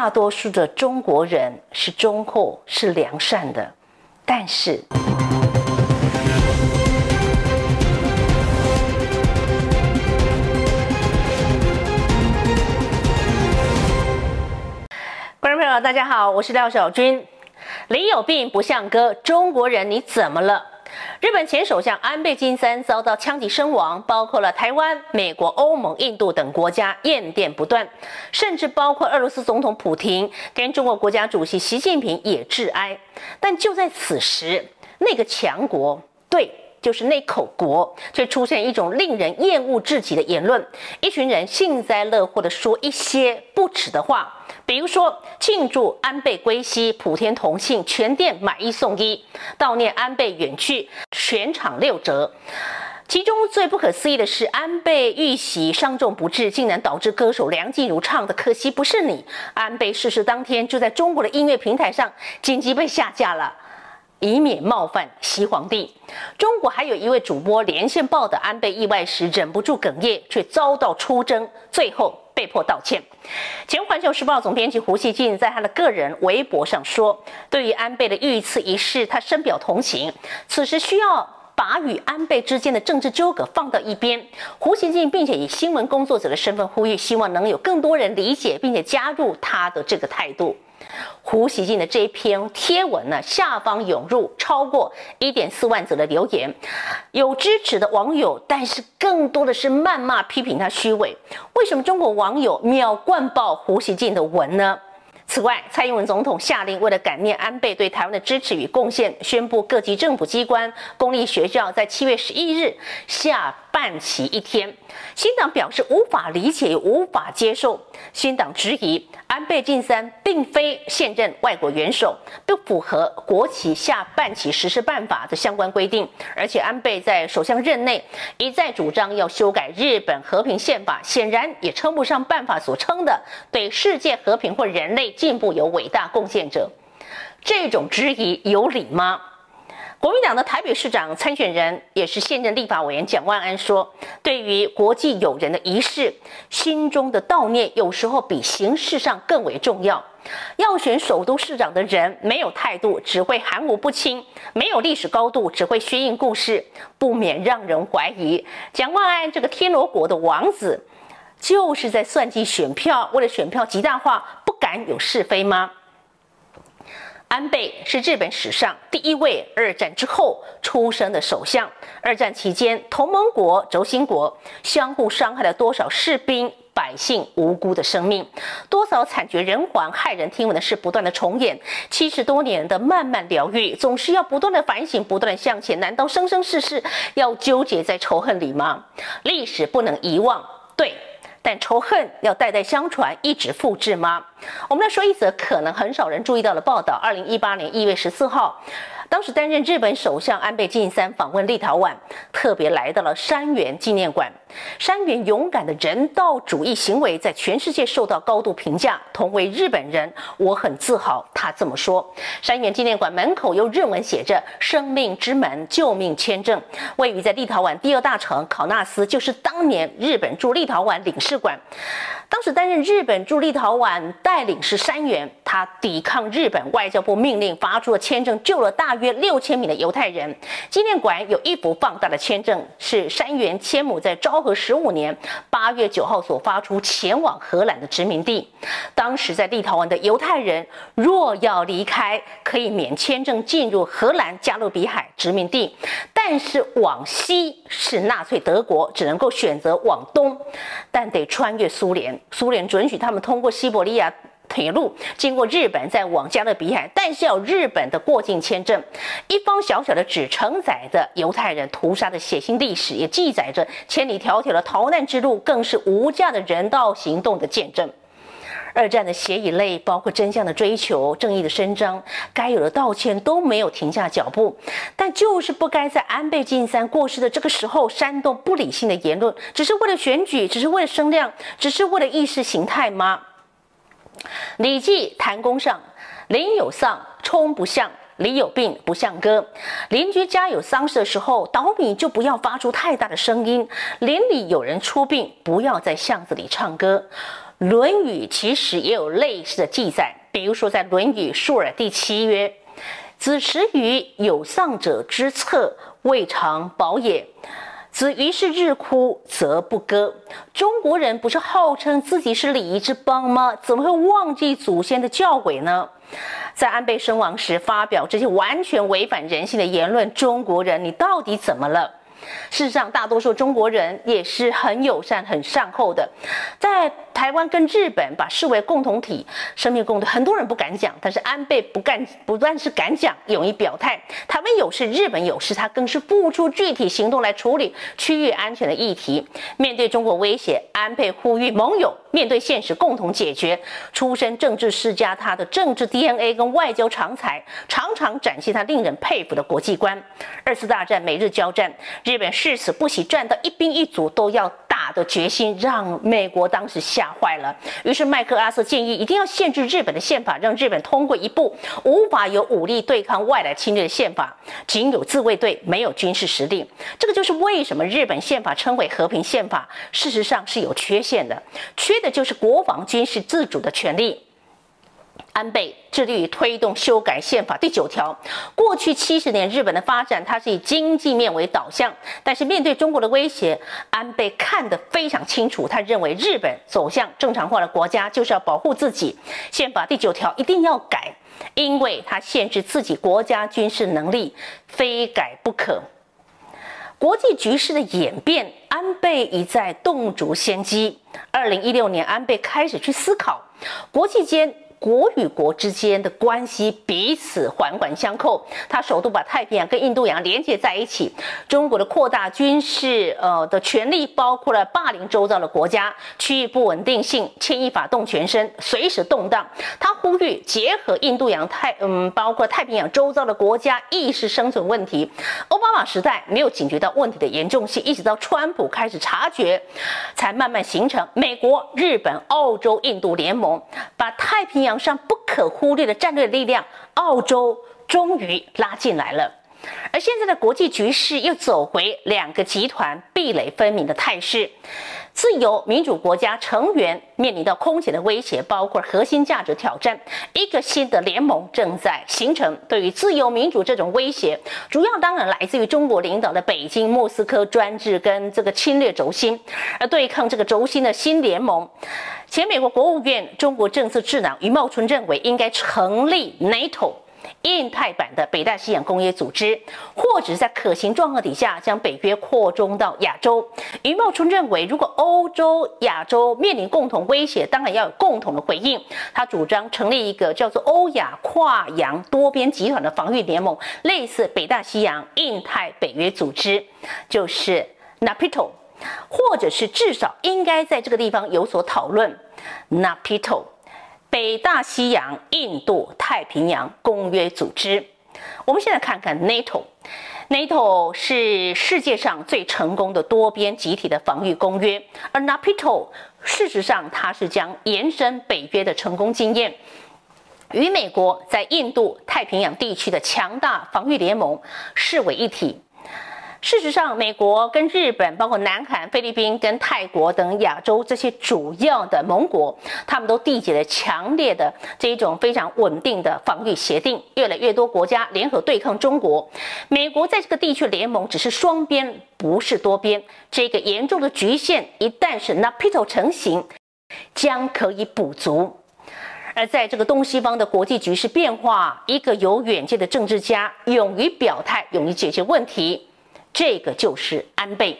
大多数的中国人是忠厚、是良善的，但是。观众朋友，大家好，我是廖小军。李有病不像哥，中国人你怎么了？日本前首相安倍晋三遭到枪击身亡，包括了台湾、美国、欧盟、印度等国家唁电不断，甚至包括俄罗斯总统普京跟中国国家主席习近平也致哀。但就在此时，那个强国对。就是那口国，却出现一种令人厌恶至极的言论。一群人幸灾乐祸地说一些不耻的话，比如说庆祝安倍归西，普天同庆，全店买一送一；悼念安倍远去，全场六折。其中最不可思议的是，安倍遇袭伤重不治，竟然导致歌手梁静茹唱的《可惜不是你》。安倍逝世当天，就在中国的音乐平台上紧急被下架了。以免冒犯西皇帝。中国还有一位主播连线报的安倍意外时，忍不住哽咽，却遭到出征，最后被迫道歉。前环球时报总编辑胡锡进在他的个人微博上说：“对于安倍的遇刺一事，他深表同情。此时需要把与安倍之间的政治纠葛放到一边。”胡锡进并且以新闻工作者的身份呼吁，希望能有更多人理解并且加入他的这个态度。胡锡进的这一篇贴文呢，下方涌入超过一点四万则的留言，有支持的网友，但是更多的是谩骂批评他虚伪。为什么中国网友秒灌爆胡锡进的文呢？此外，蔡英文总统下令，为了感念安倍对台湾的支持与贡献，宣布各级政府机关、公立学校在七月十一日下半旗一天。新党表示无法理解，也无法接受。新党质疑安倍晋三并非现任外国元首，不符合国旗下半旗实施办法的相关规定。而且安倍在首相任内一再主张要修改日本和平宪法，显然也称不上办法所称的对世界和平或人类。进步有伟大贡献者，这种质疑有理吗？国民党的台北市长参选人，也是现任立法委员蒋万安说：“对于国际友人的仪式，心中的悼念有时候比形式上更为重要。要选首都市长的人，没有态度，只会含糊不清；没有历史高度，只会虚应故事，不免让人怀疑蒋万安这个天罗国的王子，就是在算计选票，为了选票极大化。”不敢有是非吗？安倍是日本史上第一位二战之后出生的首相。二战期间，同盟国、轴心国相互伤害了多少士兵、百姓无辜的生命，多少惨绝人寰、骇人听闻的事不断的重演。七十多年的漫漫疗愈，总是要不断的反省、不断的向前。难道生生世世要纠结在仇恨里吗？历史不能遗忘，对。但仇恨要代代相传，一直复制吗？我们来说一则可能很少人注意到的报道：二零一八年一月十四号。当时担任日本首相安倍晋三访问立陶宛，特别来到了山原纪念馆。山原勇敢的人道主义行为在全世界受到高度评价。同为日本人，我很自豪。他这么说。山原纪念馆门口用日文写着“生命之门，救命签证”。位于在立陶宛第二大城考纳斯，就是当年日本驻立陶宛领事馆。当时担任日本驻立陶宛代领是山原，他抵抗日本外交部命令，发出了签证，救了大约六千名的犹太人。纪念馆有一幅放大的签证，是山原千亩在昭和十五年八月九号所发出，前往荷兰的殖民地。当时在立陶宛的犹太人若要离开，可以免签证进入荷兰加勒比海殖民地，但是往西是纳粹德国，只能够选择往东，但得穿越苏联。苏联准许他们通过西伯利亚铁路经过日本，再往加勒比海，但是要日本的过境签证。一方小小的纸承载着犹太人屠杀的血腥历史，也记载着千里迢迢的逃难之路，更是无价的人道行动的见证。二战的血与泪，包括真相的追求、正义的伸张、该有的道歉，都没有停下脚步。但就是不该在安倍晋三过世的这个时候煽动不理性的言论，只是为了选举，只是为了声量，只是为了意识形态吗？《礼记·谈公上》：“邻有丧，冲不像；礼有病，不像歌。”邻居家有丧事的时候，捣米就不要发出太大的声音；邻里有人出殡，不要在巷子里唱歌。《论语》其实也有类似的记载，比如说在《论语·述而》第七曰：“子食于有丧者之侧，未尝饱也。”子于是日哭则不歌。中国人不是号称自己是礼仪之邦吗？怎么会忘记祖先的教诲呢？在安倍身亡时发表这些完全违反人性的言论，中国人，你到底怎么了？事实上，大多数中国人也是很友善、很善后的，在。台湾跟日本把视为共同体，生命共同，很多人不敢讲，但是安倍不干，不但是敢讲，勇于表态。台湾有事，日本有事，他更是付出具体行动来处理区域安全的议题。面对中国威胁，安倍呼吁盟友面对现实，共同解决。出身政治世家，他的政治 DNA 跟外交长才，常常展现他令人佩服的国际观。二次大战美日交战，日日本誓死不惜战到一兵一卒都要。打的决心让美国当时吓坏了，于是麦克阿瑟建议一定要限制日本的宪法，让日本通过一部无法有武力对抗外来侵略的宪法，仅有自卫队，没有军事实力。这个就是为什么日本宪法称为和平宪法，事实上是有缺陷的，缺的就是国防军事自主的权利。安倍致力于推动修改宪法第九条。过去七十年日本的发展，它是以经济面为导向，但是面对中国的威胁，安倍看得非常清楚。他认为日本走向正常化的国家，就是要保护自己。宪法第九条一定要改，因为它限制自己国家军事能力，非改不可。国际局势的演变，安倍一再洞烛先机。二零一六年，安倍开始去思考国际间。国与国之间的关系彼此环环相扣，他首度把太平洋跟印度洋连接在一起。中国的扩大军事呃的权力，包括了霸凌周遭的国家，区域不稳定性，牵一发动全身，随时动荡。他呼吁结合印度洋太嗯，包括太平洋周遭的国家意识生存问题。奥巴马时代没有警觉到问题的严重性，一直到川普开始察觉，才慢慢形成美国、日本、澳洲、印度联盟，把太平洋。上不可忽略的战略力量，澳洲终于拉进来了。而现在的国际局势又走回两个集团壁垒分明的态势。自由民主国家成员面临到空前的威胁，包括核心价值挑战。一个新的联盟正在形成。对于自由民主这种威胁，主要当然来自于中国领导的北京、莫斯科专制跟这个侵略轴心。而对抗这个轴心的新联盟，前美国国务院中国政策智囊余茂春认为，应该成立 NATO。印太版的北大西洋工业组织，或者在可行状况底下将北约扩充到亚洲。余茂春认为，如果欧洲、亚洲面临共同威胁，当然要有共同的回应。他主张成立一个叫做欧亚跨洋多边集团的防御联盟，类似北大西洋、印太北约组织，就是 NAPITO，或者是至少应该在这个地方有所讨论 NAPITO。北大西洋、印度太平洋公约组织，我们现在看看 NATO。NATO 是世界上最成功的多边集体的防御公约，而 NAPITO 事实上它是将延伸北约的成功经验，与美国在印度太平洋地区的强大防御联盟视为一体。事实上，美国跟日本，包括南韩、菲律宾跟泰国等亚洲这些主要的盟国，他们都缔结了强烈的这一种非常稳定的防御协定。越来越多国家联合对抗中国，美国在这个地区联盟只是双边，不是多边。这个严重的局限，一旦是 NATO 成型，将可以补足。而在这个东西方的国际局势变化，一个有远见的政治家，勇于表态，勇于解决问题。这个就是安倍。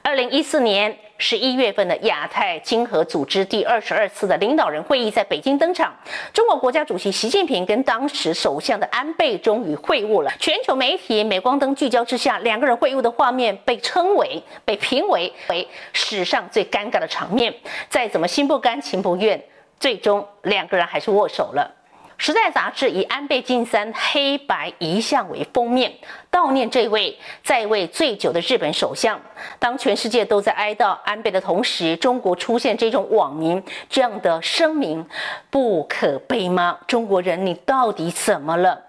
二零一四年十一月份的亚太经合组织第二十二次的领导人会议在北京登场，中国国家主席习近平跟当时首相的安倍终于会晤了。全球媒体镁光灯聚焦之下，两个人会晤的画面被称为、被评为为史上最尴尬的场面。再怎么心不甘情不愿，最终两个人还是握手了。《时代》杂志以安倍晋三黑白遗像为封面，悼念这位在位最久的日本首相。当全世界都在哀悼安倍的同时，中国出现这种网民这样的声明，不可悲吗？中国人，你到底怎么了？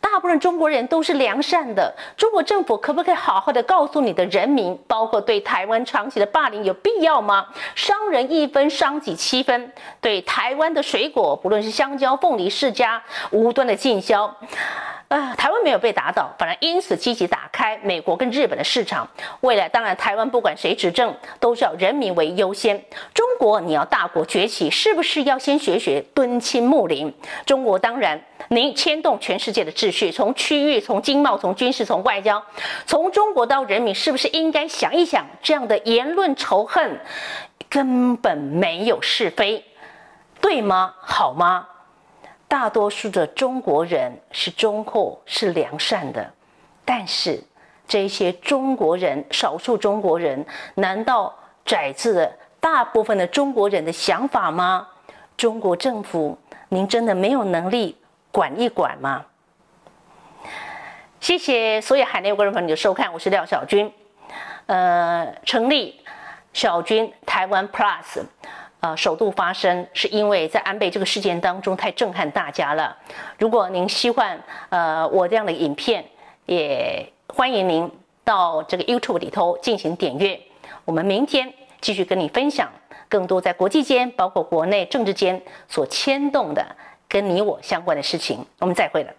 大部分中国人都是良善的，中国政府可不可以好好的告诉你的人民，包括对台湾长期的霸凌有必要吗？商人一分，商己七分。对台湾的水果，不论是香蕉、凤梨、释迦，无端的禁销。啊，台湾没有被打倒，反而因此积极打开美国跟日本的市场。未来当然，台湾不管谁执政，都是要人民为优先。中国你要大国崛起，是不是要先学学敦亲睦邻？中国当然，您牵动全世界的秩序，从区域、从经贸、从军事、从外交，从中国到人民，是不是应该想一想，这样的言论仇恨根本没有是非，对吗？好吗？大多数的中国人是忠厚、是良善的，但是这些中国人，少数中国人，难道宰制了大部分的中国人的想法吗？中国政府，您真的没有能力管一管吗？谢谢所有海内外观众朋友的收看，我是廖小军。呃，成立小军台湾 Plus。呃，首度发生是因为在安倍这个事件当中太震撼大家了。如果您喜欢呃我这样的影片，也欢迎您到这个 YouTube 里头进行点阅。我们明天继续跟你分享更多在国际间，包括国内政治间所牵动的跟你我相关的事情。我们再会了。